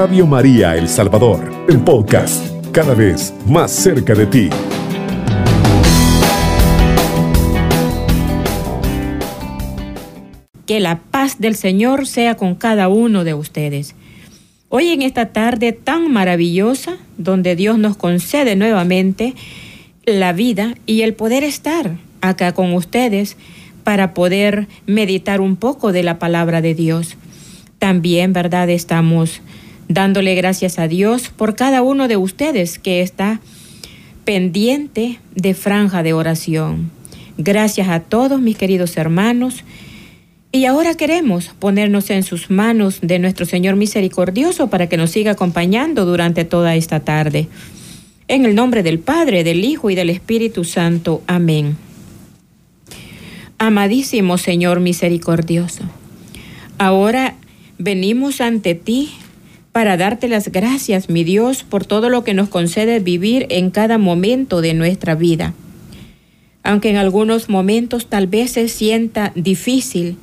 Radio María El Salvador, el podcast, cada vez más cerca de ti. Que la paz del Señor sea con cada uno de ustedes. Hoy en esta tarde tan maravillosa, donde Dios nos concede nuevamente la vida y el poder estar acá con ustedes para poder meditar un poco de la palabra de Dios. También, ¿verdad? Estamos dándole gracias a Dios por cada uno de ustedes que está pendiente de franja de oración. Gracias a todos mis queridos hermanos. Y ahora queremos ponernos en sus manos de nuestro Señor misericordioso para que nos siga acompañando durante toda esta tarde. En el nombre del Padre, del Hijo y del Espíritu Santo. Amén. Amadísimo Señor misericordioso, ahora venimos ante ti para darte las gracias, mi Dios, por todo lo que nos concede vivir en cada momento de nuestra vida. Aunque en algunos momentos tal vez se sienta difícil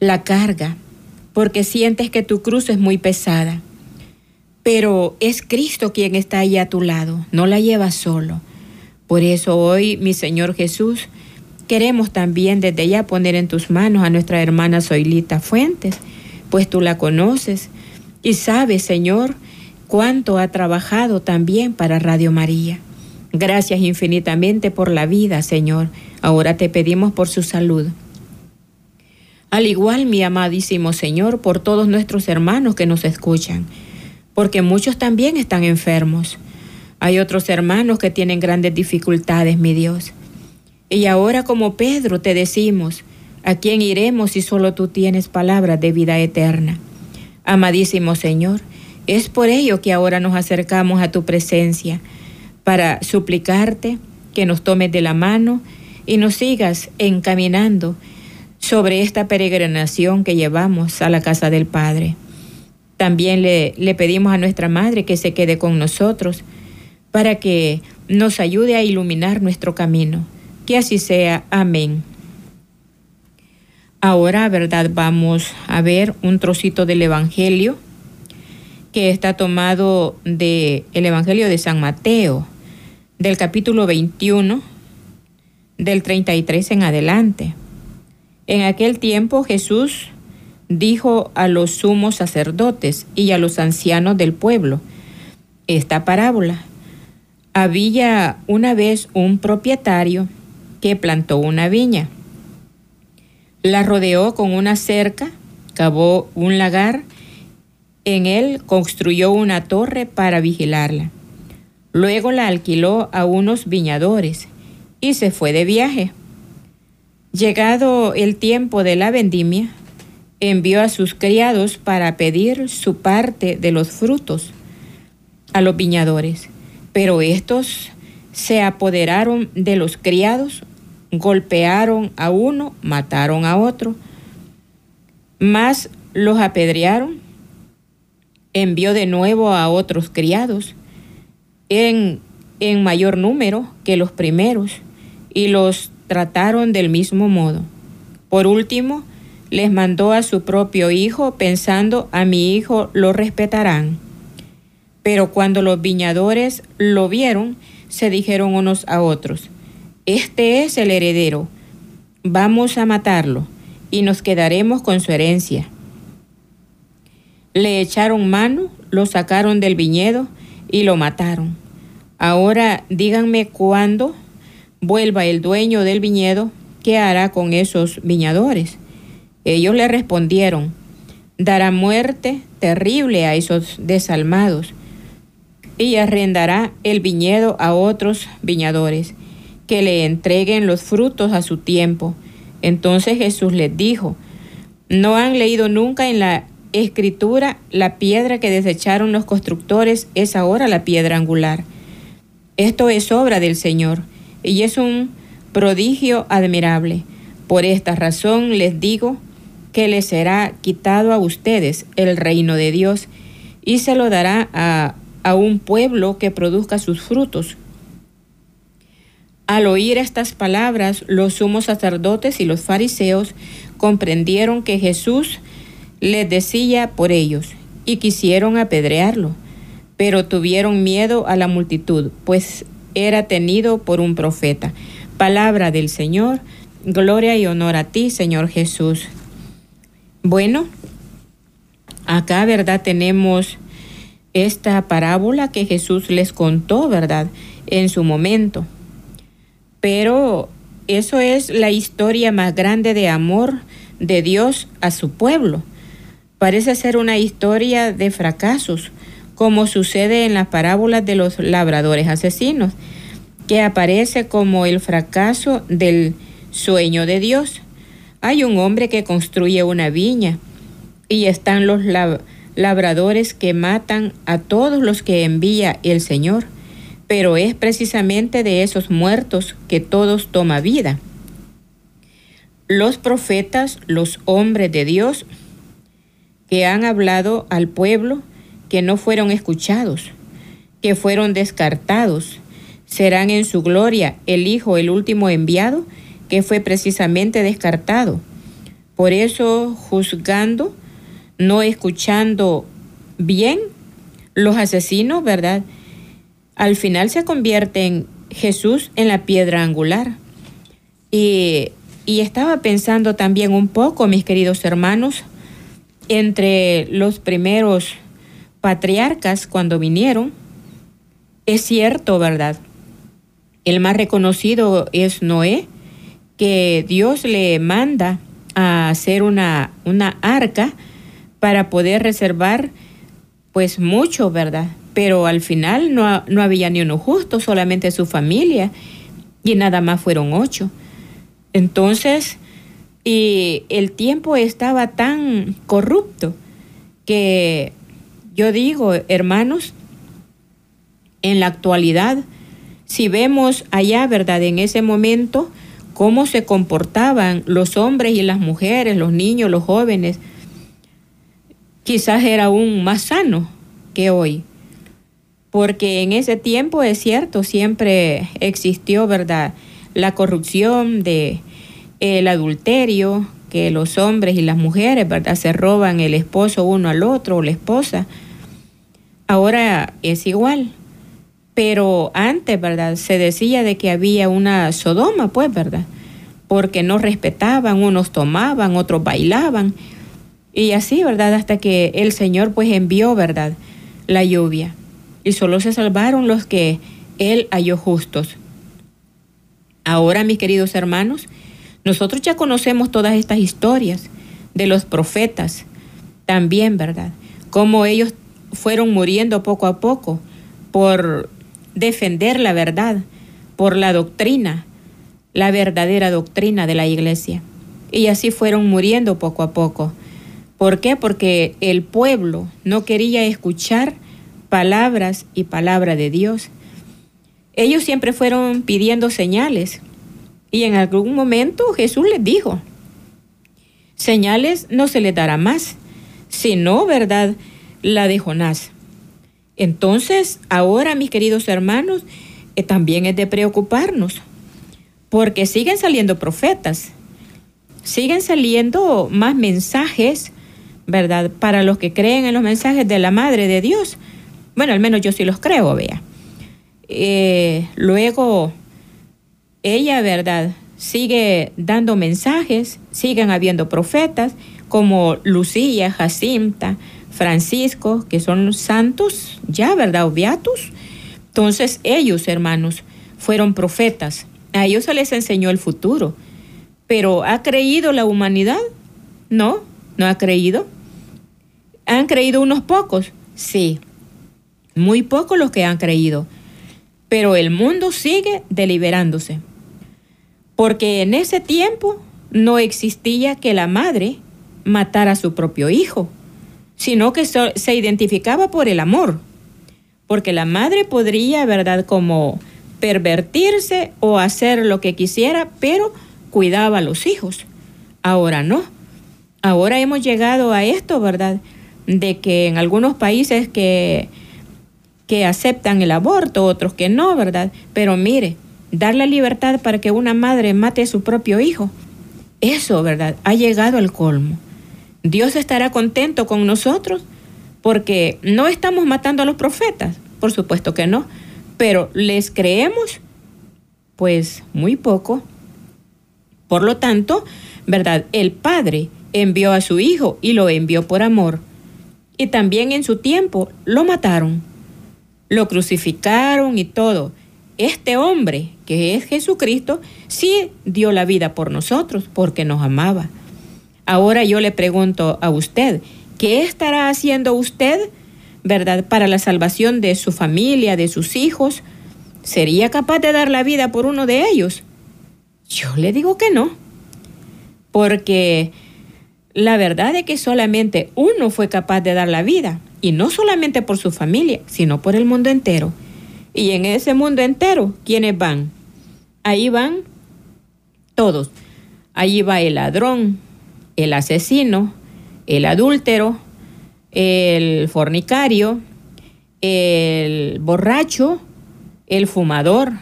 la carga, porque sientes que tu cruz es muy pesada pero es Cristo quien está ahí a tu lado, no la llevas solo. Por eso hoy, mi Señor Jesús, queremos también desde ya poner en tus manos a nuestra hermana Zoilita Fuentes, pues tú la conoces y sabes, Señor, cuánto ha trabajado también para Radio María. Gracias infinitamente por la vida, Señor. Ahora te pedimos por su salud. Al igual, mi amadísimo Señor, por todos nuestros hermanos que nos escuchan porque muchos también están enfermos. Hay otros hermanos que tienen grandes dificultades, mi Dios. Y ahora como Pedro te decimos, ¿a quién iremos si solo tú tienes palabras de vida eterna? Amadísimo Señor, es por ello que ahora nos acercamos a tu presencia, para suplicarte que nos tomes de la mano y nos sigas encaminando sobre esta peregrinación que llevamos a la casa del Padre. También le, le pedimos a nuestra Madre que se quede con nosotros para que nos ayude a iluminar nuestro camino. Que así sea. Amén. Ahora, ¿verdad? Vamos a ver un trocito del Evangelio que está tomado del el Evangelio de San Mateo, del capítulo 21, del 33 en adelante. En aquel tiempo Jesús dijo a los sumos sacerdotes y a los ancianos del pueblo esta parábola. Había una vez un propietario que plantó una viña. La rodeó con una cerca, cavó un lagar, en él construyó una torre para vigilarla. Luego la alquiló a unos viñadores y se fue de viaje. Llegado el tiempo de la vendimia, envió a sus criados para pedir su parte de los frutos a los viñadores. Pero estos se apoderaron de los criados, golpearon a uno, mataron a otro, más los apedrearon, envió de nuevo a otros criados en, en mayor número que los primeros y los trataron del mismo modo. Por último, les mandó a su propio hijo pensando a mi hijo lo respetarán. Pero cuando los viñadores lo vieron, se dijeron unos a otros, este es el heredero, vamos a matarlo y nos quedaremos con su herencia. Le echaron mano, lo sacaron del viñedo y lo mataron. Ahora díganme cuándo vuelva el dueño del viñedo, ¿qué hará con esos viñadores? Ellos le respondieron, dará muerte terrible a esos desalmados y arrendará el viñedo a otros viñadores, que le entreguen los frutos a su tiempo. Entonces Jesús les dijo, ¿no han leído nunca en la escritura la piedra que desecharon los constructores es ahora la piedra angular? Esto es obra del Señor y es un prodigio admirable. Por esta razón les digo que les será quitado a ustedes el reino de Dios y se lo dará a, a un pueblo que produzca sus frutos. Al oír estas palabras, los sumos sacerdotes y los fariseos comprendieron que Jesús les decía por ellos, y quisieron apedrearlo, pero tuvieron miedo a la multitud, pues era tenido por un profeta. Palabra del Señor, gloria y honor a ti, Señor Jesús. Bueno, acá, ¿verdad? Tenemos esta parábola que Jesús les contó, ¿verdad? En su momento. Pero eso es la historia más grande de amor de Dios a su pueblo. Parece ser una historia de fracasos, como sucede en las parábolas de los labradores asesinos, que aparece como el fracaso del sueño de Dios. Hay un hombre que construye una viña y están los labradores que matan a todos los que envía el Señor, pero es precisamente de esos muertos que todos toma vida. Los profetas, los hombres de Dios, que han hablado al pueblo, que no fueron escuchados, que fueron descartados, serán en su gloria el Hijo, el último enviado, que fue precisamente descartado. Por eso, juzgando, no escuchando bien, los asesinos, ¿verdad? Al final se convierten Jesús en la piedra angular. Y, y estaba pensando también un poco, mis queridos hermanos, entre los primeros patriarcas cuando vinieron, es cierto, ¿verdad? El más reconocido es Noé, que Dios le manda a hacer una, una arca para poder reservar pues mucho, ¿verdad? Pero al final no, no había ni uno justo, solamente su familia, y nada más fueron ocho. Entonces, y el tiempo estaba tan corrupto que yo digo, hermanos, en la actualidad, si vemos allá, ¿verdad? En ese momento, cómo se comportaban los hombres y las mujeres, los niños, los jóvenes, quizás era aún más sano que hoy. Porque en ese tiempo es cierto, siempre existió, ¿verdad? La corrupción de el adulterio, que los hombres y las mujeres, ¿verdad? Se roban el esposo uno al otro o la esposa. Ahora es igual. Pero antes, ¿verdad? Se decía de que había una Sodoma, pues, ¿verdad? Porque no respetaban, unos tomaban, otros bailaban. Y así, ¿verdad? Hasta que el Señor pues envió, ¿verdad? La lluvia. Y solo se salvaron los que Él halló justos. Ahora, mis queridos hermanos, nosotros ya conocemos todas estas historias de los profetas también, ¿verdad? Cómo ellos fueron muriendo poco a poco por defender la verdad, por la doctrina, la verdadera doctrina de la iglesia. Y así fueron muriendo poco a poco. ¿Por qué? Porque el pueblo no quería escuchar palabras y palabra de Dios. Ellos siempre fueron pidiendo señales, y en algún momento Jesús les dijo, señales no se les dará más, sino, ¿verdad?, la de Jonás. Entonces, ahora, mis queridos hermanos, eh, también es de preocuparnos, porque siguen saliendo profetas, siguen saliendo más mensajes, ¿verdad?, para los que creen en los mensajes de la Madre de Dios. Bueno, al menos yo sí los creo, vea. Eh, luego, ella, ¿verdad? Sigue dando mensajes, siguen habiendo profetas como Lucía, Jacinta, Francisco, que son santos, ya, ¿verdad? Beatus. Entonces ellos, hermanos, fueron profetas. A ellos se les enseñó el futuro. Pero ¿ha creído la humanidad? No, no ha creído. ¿Han creído unos pocos? Sí, muy pocos los que han creído. Pero el mundo sigue deliberándose porque en ese tiempo no existía que la madre matara a su propio hijo, sino que se identificaba por el amor, porque la madre podría, ¿verdad?, como pervertirse o hacer lo que quisiera, pero cuidaba a los hijos. Ahora no. Ahora hemos llegado a esto, ¿verdad? De que en algunos países que, que aceptan el aborto, otros que no, ¿verdad? Pero mire, dar la libertad para que una madre mate a su propio hijo. Eso, ¿verdad? Ha llegado al colmo. Dios estará contento con nosotros porque no estamos matando a los profetas, por supuesto que no, pero les creemos pues muy poco. Por lo tanto, ¿verdad? El Padre envió a su Hijo y lo envió por amor. Y también en su tiempo lo mataron, lo crucificaron y todo. Este hombre, que es Jesucristo, sí dio la vida por nosotros porque nos amaba. Ahora yo le pregunto a usted, ¿qué estará haciendo usted, verdad, para la salvación de su familia, de sus hijos? ¿Sería capaz de dar la vida por uno de ellos? Yo le digo que no, porque la verdad es que solamente uno fue capaz de dar la vida, y no solamente por su familia, sino por el mundo entero. Y en ese mundo entero, ¿quiénes van? Ahí van todos. Allí va el ladrón, el asesino, el adúltero, el fornicario, el borracho, el fumador.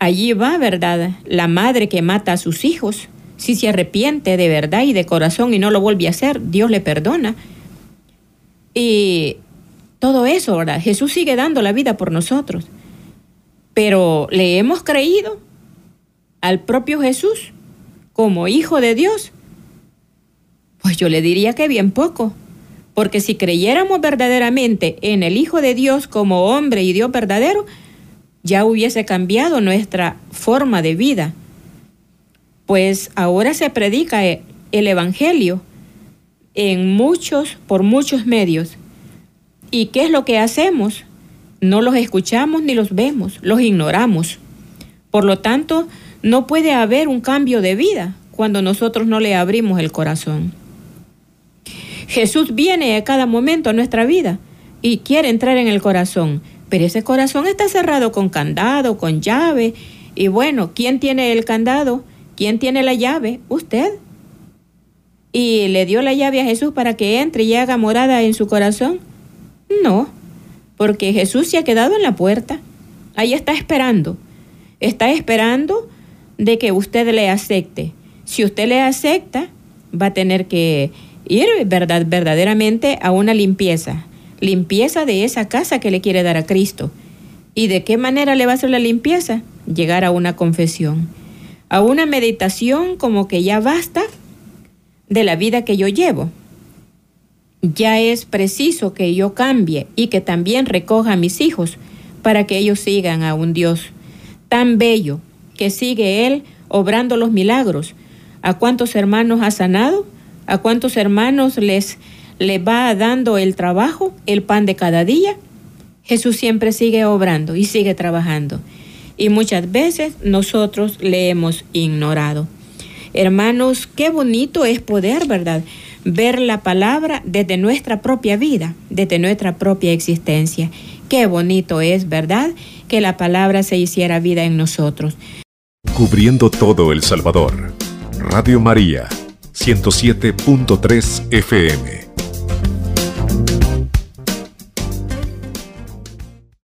Allí va, ¿verdad? La madre que mata a sus hijos. Si se arrepiente de verdad y de corazón y no lo vuelve a hacer, Dios le perdona. Y todo eso, ¿verdad? Jesús sigue dando la vida por nosotros. Pero le hemos creído al propio Jesús como hijo de Dios. Pues yo le diría que bien poco. Porque si creyéramos verdaderamente en el Hijo de Dios como hombre y Dios verdadero, ya hubiese cambiado nuestra forma de vida pues ahora se predica el Evangelio en muchos, por muchos medios. ¿Y qué es lo que hacemos? No los escuchamos ni los vemos, los ignoramos. Por lo tanto, no puede haber un cambio de vida cuando nosotros no le abrimos el corazón. Jesús viene a cada momento a nuestra vida y quiere entrar en el corazón, pero ese corazón está cerrado con candado, con llave. Y bueno, ¿quién tiene el candado? ¿Quién tiene la llave? Usted. ¿Y le dio la llave a Jesús para que entre y haga morada en su corazón? No, porque Jesús se ha quedado en la puerta. Ahí está esperando. Está esperando de que usted le acepte. Si usted le acepta, va a tener que ir verdad, verdaderamente a una limpieza. Limpieza de esa casa que le quiere dar a Cristo. ¿Y de qué manera le va a hacer la limpieza? Llegar a una confesión a una meditación como que ya basta de la vida que yo llevo. Ya es preciso que yo cambie y que también recoja a mis hijos para que ellos sigan a un Dios tan bello que sigue Él obrando los milagros. ¿A cuántos hermanos ha sanado? ¿A cuántos hermanos les, les va dando el trabajo, el pan de cada día? Jesús siempre sigue obrando y sigue trabajando y muchas veces nosotros le hemos ignorado. Hermanos, qué bonito es poder, ¿verdad? Ver la palabra desde nuestra propia vida, desde nuestra propia existencia. Qué bonito es, ¿verdad? Que la palabra se hiciera vida en nosotros. Cubriendo todo El Salvador. Radio María, 107.3 FM.